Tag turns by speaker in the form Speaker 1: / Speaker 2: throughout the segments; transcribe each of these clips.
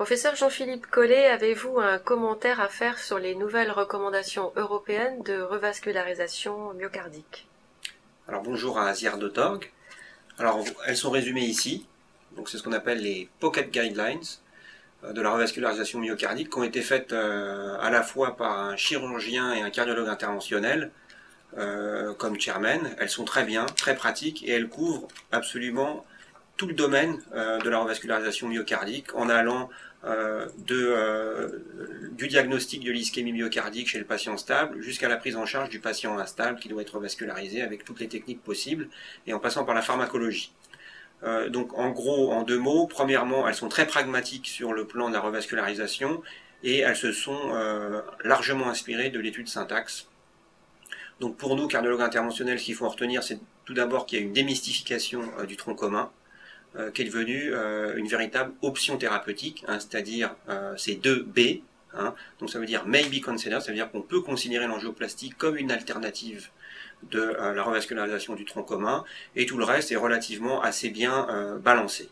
Speaker 1: Professeur Jean-Philippe Collet, avez-vous un commentaire à faire sur les nouvelles recommandations européennes de revascularisation myocardique
Speaker 2: Alors bonjour à Aziar.org. Alors elles sont résumées ici. Donc c'est ce qu'on appelle les Pocket Guidelines euh, de la revascularisation myocardique qui ont été faites euh, à la fois par un chirurgien et un cardiologue interventionnel euh, comme chairman. Elles sont très bien, très pratiques et elles couvrent absolument tout le domaine de la revascularisation myocardique en allant de, euh, du diagnostic de l'ischémie myocardique chez le patient stable jusqu'à la prise en charge du patient instable qui doit être vascularisé avec toutes les techniques possibles et en passant par la pharmacologie. Euh, donc en gros, en deux mots, premièrement, elles sont très pragmatiques sur le plan de la revascularisation et elles se sont largement inspirées de l'étude syntaxe. Donc pour nous, cardiologues interventionnels, ce qu'il faut en retenir, c'est tout d'abord qu'il y a une démystification du tronc commun, euh, qui est devenue euh, une véritable option thérapeutique, hein, c'est-à-dire euh, ces deux B. Hein, donc ça veut dire maybe consider, ça veut dire qu'on peut considérer l'angioplastie comme une alternative de la revascularisation du tronc commun, et tout le reste est relativement assez bien balancé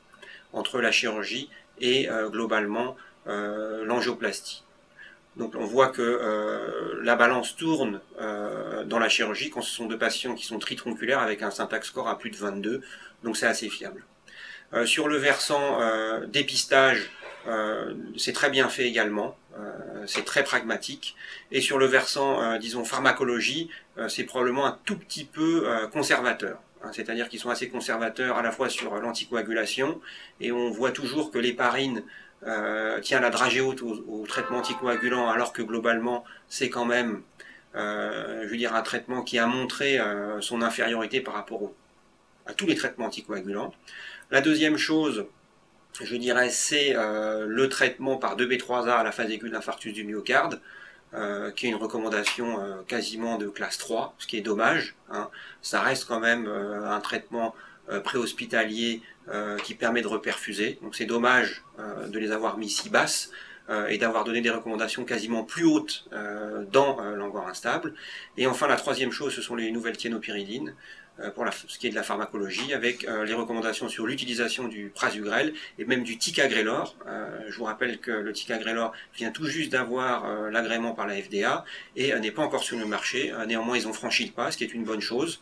Speaker 2: entre la chirurgie et globalement l'angioplastie. Donc on voit que la balance tourne dans la chirurgie quand ce sont deux patients qui sont tritronculaires avec un syntaxe score à plus de 22, donc c'est assez fiable. Euh, sur le versant euh, dépistage, euh, c'est très bien fait également, c'est très pragmatique. Et sur le versant, disons, pharmacologie, c'est probablement un tout petit peu conservateur hein, c'est-à-dire qu'ils sont assez conservateurs à la fois sur l'anticoagulation, et on voit toujours que l'héparine euh, tient la dragée haute au, traitement anticoagulant, alors que globalement c'est quand même, je veux dire, un traitement qui a montré son infériorité par rapport à tous les traitements anticoagulants. La deuxième chose, je dirais, c'est euh, le traitement par 2B3A à la phase aiguë d'infarctus du myocarde, euh, qui est une recommandation euh, quasiment de classe 3, ce qui est dommage. Hein. Ça reste quand même un traitement préhospitalier qui permet de reperfuser. Donc c'est dommage de les avoir mis si basses et d'avoir donné des recommandations quasiment plus hautes dans l'angoire instable. Et enfin, la troisième chose, ce sont les nouvelles thiénopyridines. Euh, pour ce qui est de la pharmacologie, avec euh, les recommandations sur l'utilisation du prasugrel et même du ticagrelor. Euh, je vous rappelle que le ticagrelor vient tout juste d'avoir l'agrément par la FDA et n'est pas encore sur le marché. néanmoins, ils ont franchi le pas, ce qui est une bonne chose.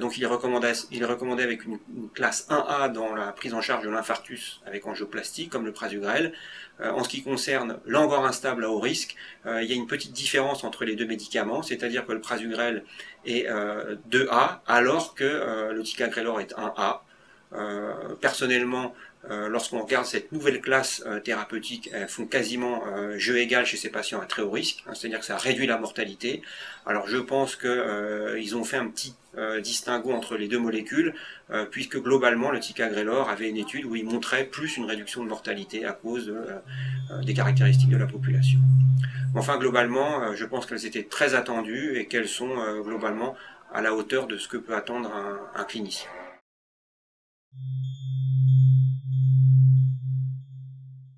Speaker 2: Donc il est, recommandé, est avec une, classe 1A dans la prise en charge de l'infarctus avec angioplastie, comme le prasugrel. en ce qui concerne l'angor instable à haut risque, il y a une petite différence entre les deux médicaments, c'est-à-dire que le prasugrel et 2A, euh, alors que euh, le ticagrelor est 1A. Euh, personnellement, lorsqu'on regarde cette nouvelle classe thérapeutique, elles font quasiment jeu égal chez ces patients à très haut risque, hein, c'est-à-dire que ça réduit la mortalité. Alors je pense qu'ils ont fait un petit distinguo entre les deux molécules, puisque globalement le ticagrelor avait une étude où il montrait plus une réduction de mortalité à cause des caractéristiques de la population. Enfin, globalement, euh, je pense qu'elles étaient très attendues et qu'elles sont euh, globalement à la hauteur de ce que peut attendre un clinicien.